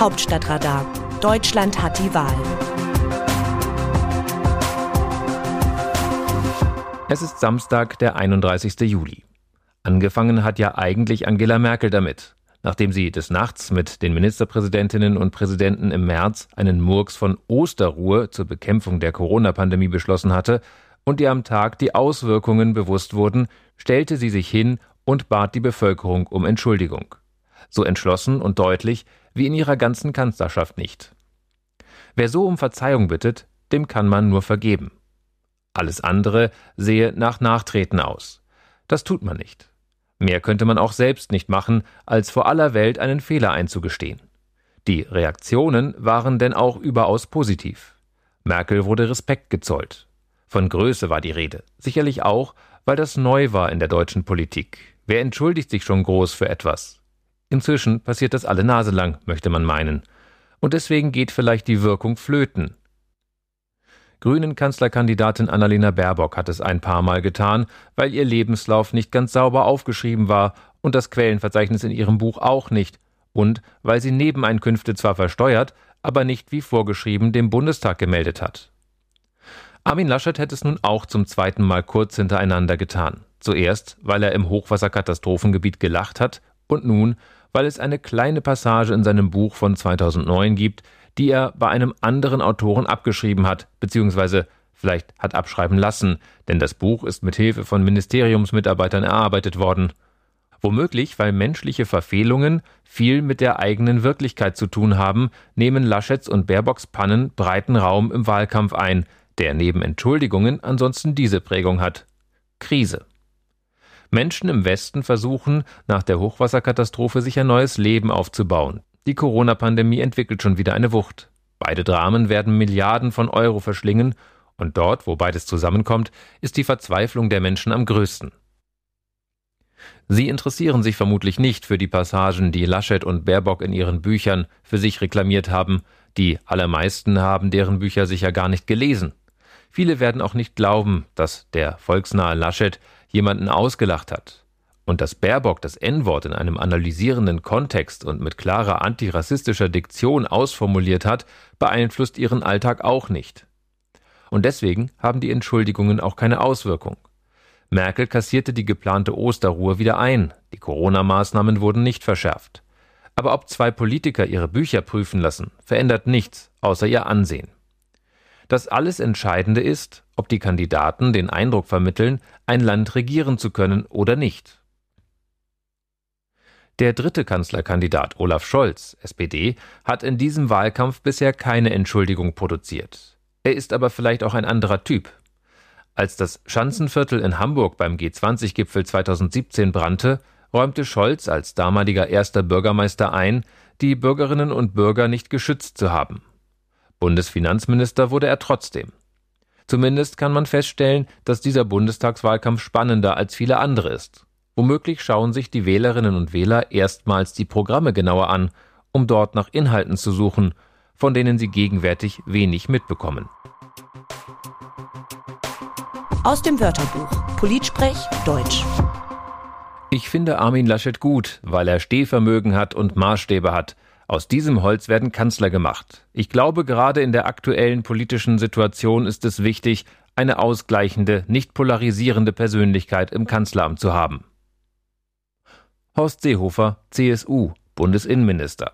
Hauptstadtradar. Deutschland hat die Wahl. Es ist Samstag, der 31. Juli. Angefangen hat ja eigentlich Angela Merkel damit, nachdem sie des Nachts mit den Ministerpräsidentinnen und Präsidenten im März einen Murks von Osterruhe zur Bekämpfung der Corona-Pandemie beschlossen hatte und ihr am Tag die Auswirkungen bewusst wurden, stellte sie sich hin und bat die Bevölkerung um Entschuldigung. So entschlossen und deutlich wie in ihrer ganzen Kanzlerschaft nicht. Wer so um Verzeihung bittet, dem kann man nur vergeben. Alles andere sehe nach Nachtreten aus. Das tut man nicht. Mehr könnte man auch selbst nicht machen, als vor aller Welt einen Fehler einzugestehen. Die Reaktionen waren denn auch überaus positiv. Merkel wurde Respekt gezollt. Von Größe war die Rede, sicherlich auch, weil das neu war in der deutschen Politik. Wer entschuldigt sich schon groß für etwas? Inzwischen passiert das alle Nase lang, möchte man meinen. Und deswegen geht vielleicht die Wirkung flöten. Grünen Kanzlerkandidatin Annalena Baerbock hat es ein paar Mal getan, weil ihr Lebenslauf nicht ganz sauber aufgeschrieben war und das Quellenverzeichnis in ihrem Buch auch nicht, und weil sie Nebeneinkünfte zwar versteuert, aber nicht wie vorgeschrieben dem Bundestag gemeldet hat. Armin Laschet hätte es nun auch zum zweiten Mal kurz hintereinander getan. Zuerst, weil er im Hochwasserkatastrophengebiet gelacht hat, und nun, weil es eine kleine Passage in seinem Buch von 2009 gibt, die er bei einem anderen Autoren abgeschrieben hat, beziehungsweise vielleicht hat abschreiben lassen, denn das Buch ist mit Hilfe von Ministeriumsmitarbeitern erarbeitet worden. Womöglich, weil menschliche Verfehlungen viel mit der eigenen Wirklichkeit zu tun haben, nehmen Laschets und Baerbocks Pannen breiten Raum im Wahlkampf ein, der neben Entschuldigungen ansonsten diese Prägung hat. Krise. Menschen im Westen versuchen, nach der Hochwasserkatastrophe sich ein neues Leben aufzubauen. Die Corona-Pandemie entwickelt schon wieder eine Wucht. Beide Dramen werden Milliarden von Euro verschlingen, und dort, wo beides zusammenkommt, ist die Verzweiflung der Menschen am größten. Sie interessieren sich vermutlich nicht für die Passagen, die Laschet und Baerbock in ihren Büchern für sich reklamiert haben, die allermeisten haben deren Bücher sicher gar nicht gelesen. Viele werden auch nicht glauben, dass der volksnahe Laschet jemanden ausgelacht hat. Und dass Baerbock das N-Wort in einem analysierenden Kontext und mit klarer antirassistischer Diktion ausformuliert hat, beeinflusst ihren Alltag auch nicht. Und deswegen haben die Entschuldigungen auch keine Auswirkung. Merkel kassierte die geplante Osterruhe wieder ein, die Corona-Maßnahmen wurden nicht verschärft. Aber ob zwei Politiker ihre Bücher prüfen lassen, verändert nichts außer ihr Ansehen. Das alles Entscheidende ist, ob die Kandidaten den Eindruck vermitteln, ein Land regieren zu können oder nicht. Der dritte Kanzlerkandidat Olaf Scholz, SPD, hat in diesem Wahlkampf bisher keine Entschuldigung produziert. Er ist aber vielleicht auch ein anderer Typ. Als das Schanzenviertel in Hamburg beim G20-Gipfel 2017 brannte, räumte Scholz als damaliger erster Bürgermeister ein, die Bürgerinnen und Bürger nicht geschützt zu haben. Bundesfinanzminister wurde er trotzdem. Zumindest kann man feststellen, dass dieser Bundestagswahlkampf spannender als viele andere ist. Womöglich schauen sich die Wählerinnen und Wähler erstmals die Programme genauer an, um dort nach Inhalten zu suchen, von denen sie gegenwärtig wenig mitbekommen. Aus dem Wörterbuch Politsprech Deutsch. Ich finde Armin Laschet gut, weil er Stehvermögen hat und Maßstäbe hat. Aus diesem Holz werden Kanzler gemacht. Ich glaube, gerade in der aktuellen politischen Situation ist es wichtig, eine ausgleichende, nicht polarisierende Persönlichkeit im Kanzleramt zu haben. Horst Seehofer, CSU, Bundesinnenminister.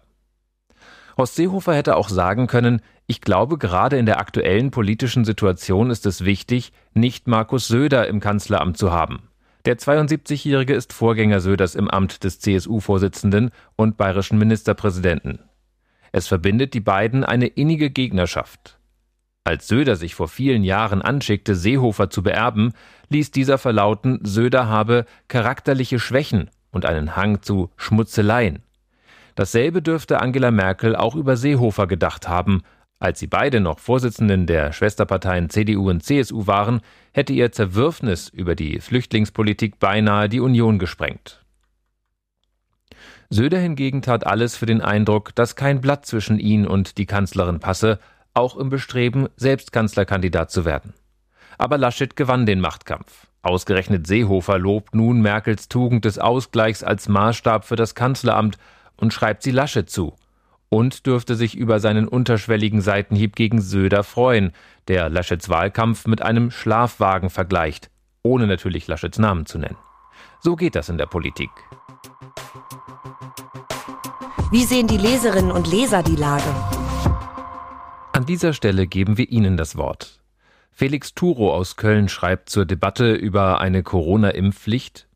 Horst Seehofer hätte auch sagen können, ich glaube, gerade in der aktuellen politischen Situation ist es wichtig, nicht Markus Söder im Kanzleramt zu haben. Der 72-Jährige ist Vorgänger Söders im Amt des CSU-Vorsitzenden und bayerischen Ministerpräsidenten. Es verbindet die beiden eine innige Gegnerschaft. Als Söder sich vor vielen Jahren anschickte, Seehofer zu beerben, ließ dieser verlauten, Söder habe charakterliche Schwächen und einen Hang zu Schmutzeleien. Dasselbe dürfte Angela Merkel auch über Seehofer gedacht haben. Als sie beide noch Vorsitzenden der Schwesterparteien CDU und CSU waren, hätte ihr Zerwürfnis über die Flüchtlingspolitik beinahe die Union gesprengt. Söder hingegen tat alles für den Eindruck, dass kein Blatt zwischen ihn und die Kanzlerin passe, auch im Bestreben, selbst Kanzlerkandidat zu werden. Aber Laschet gewann den Machtkampf. Ausgerechnet Seehofer lobt nun Merkels Tugend des Ausgleichs als Maßstab für das Kanzleramt und schreibt sie Laschet zu. Und dürfte sich über seinen unterschwelligen Seitenhieb gegen Söder freuen, der Laschets Wahlkampf mit einem Schlafwagen vergleicht, ohne natürlich Laschets Namen zu nennen. So geht das in der Politik. Wie sehen die Leserinnen und Leser die Lage? An dieser Stelle geben wir Ihnen das Wort. Felix Turo aus Köln schreibt zur Debatte über eine Corona-Impfpflicht.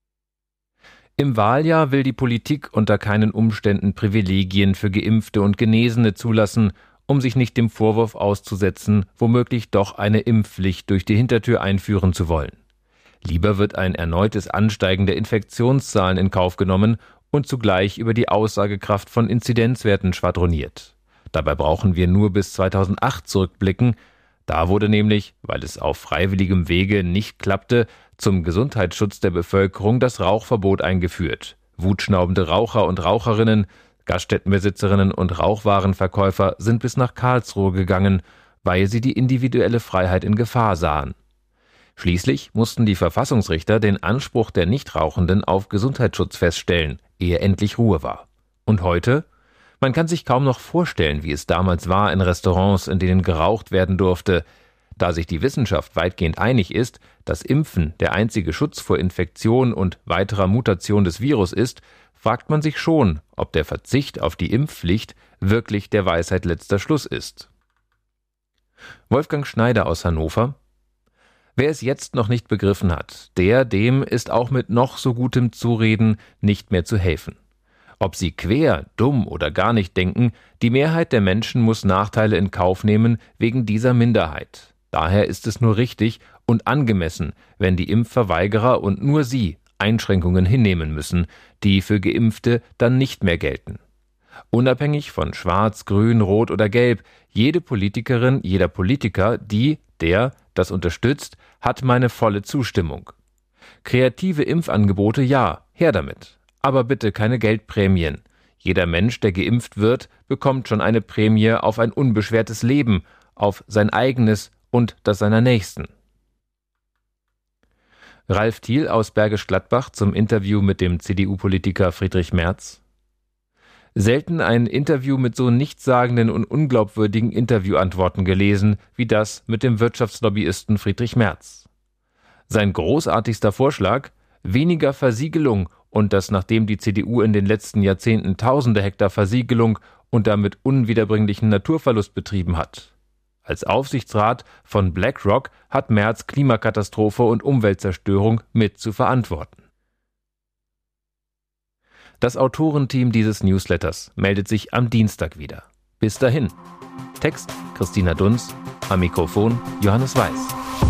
Im Wahljahr will die Politik unter keinen Umständen Privilegien für Geimpfte und Genesene zulassen, um sich nicht dem Vorwurf auszusetzen, womöglich doch eine Impfpflicht durch die Hintertür einführen zu wollen. Lieber wird ein erneutes Ansteigen der Infektionszahlen in Kauf genommen und zugleich über die Aussagekraft von Inzidenzwerten schwadroniert. Dabei brauchen wir nur bis 2008 zurückblicken, da wurde nämlich, weil es auf freiwilligem Wege nicht klappte, zum Gesundheitsschutz der Bevölkerung das Rauchverbot eingeführt. Wutschnaubende Raucher und Raucherinnen, Gaststättenbesitzerinnen und Rauchwarenverkäufer sind bis nach Karlsruhe gegangen, weil sie die individuelle Freiheit in Gefahr sahen. Schließlich mussten die Verfassungsrichter den Anspruch der Nichtrauchenden auf Gesundheitsschutz feststellen, ehe endlich Ruhe war. Und heute? Man kann sich kaum noch vorstellen, wie es damals war in Restaurants, in denen geraucht werden durfte. Da sich die Wissenschaft weitgehend einig ist, dass Impfen der einzige Schutz vor Infektion und weiterer Mutation des Virus ist, fragt man sich schon, ob der Verzicht auf die Impfpflicht wirklich der Weisheit letzter Schluss ist. Wolfgang Schneider aus Hannover Wer es jetzt noch nicht begriffen hat, der dem ist auch mit noch so gutem Zureden nicht mehr zu helfen. Ob sie quer, dumm oder gar nicht denken, die Mehrheit der Menschen muss Nachteile in Kauf nehmen wegen dieser Minderheit. Daher ist es nur richtig und angemessen, wenn die Impfverweigerer und nur sie Einschränkungen hinnehmen müssen, die für Geimpfte dann nicht mehr gelten. Unabhängig von Schwarz, Grün, Rot oder Gelb, jede Politikerin, jeder Politiker, die, der das unterstützt, hat meine volle Zustimmung. Kreative Impfangebote ja, her damit aber bitte keine Geldprämien. Jeder Mensch, der geimpft wird, bekommt schon eine Prämie auf ein unbeschwertes Leben, auf sein eigenes und das seiner Nächsten. Ralf Thiel aus Bergisch Gladbach zum Interview mit dem CDU-Politiker Friedrich Merz. Selten ein Interview mit so nichtssagenden und unglaubwürdigen Interviewantworten gelesen wie das mit dem Wirtschaftslobbyisten Friedrich Merz. Sein großartigster Vorschlag weniger Versiegelung und dass nachdem die CDU in den letzten Jahrzehnten tausende Hektar Versiegelung und damit unwiederbringlichen Naturverlust betrieben hat. Als Aufsichtsrat von BlackRock hat Merz Klimakatastrophe und Umweltzerstörung mit zu verantworten. Das Autorenteam dieses Newsletters meldet sich am Dienstag wieder. Bis dahin. Text Christina Dunz, am Mikrofon Johannes Weiß.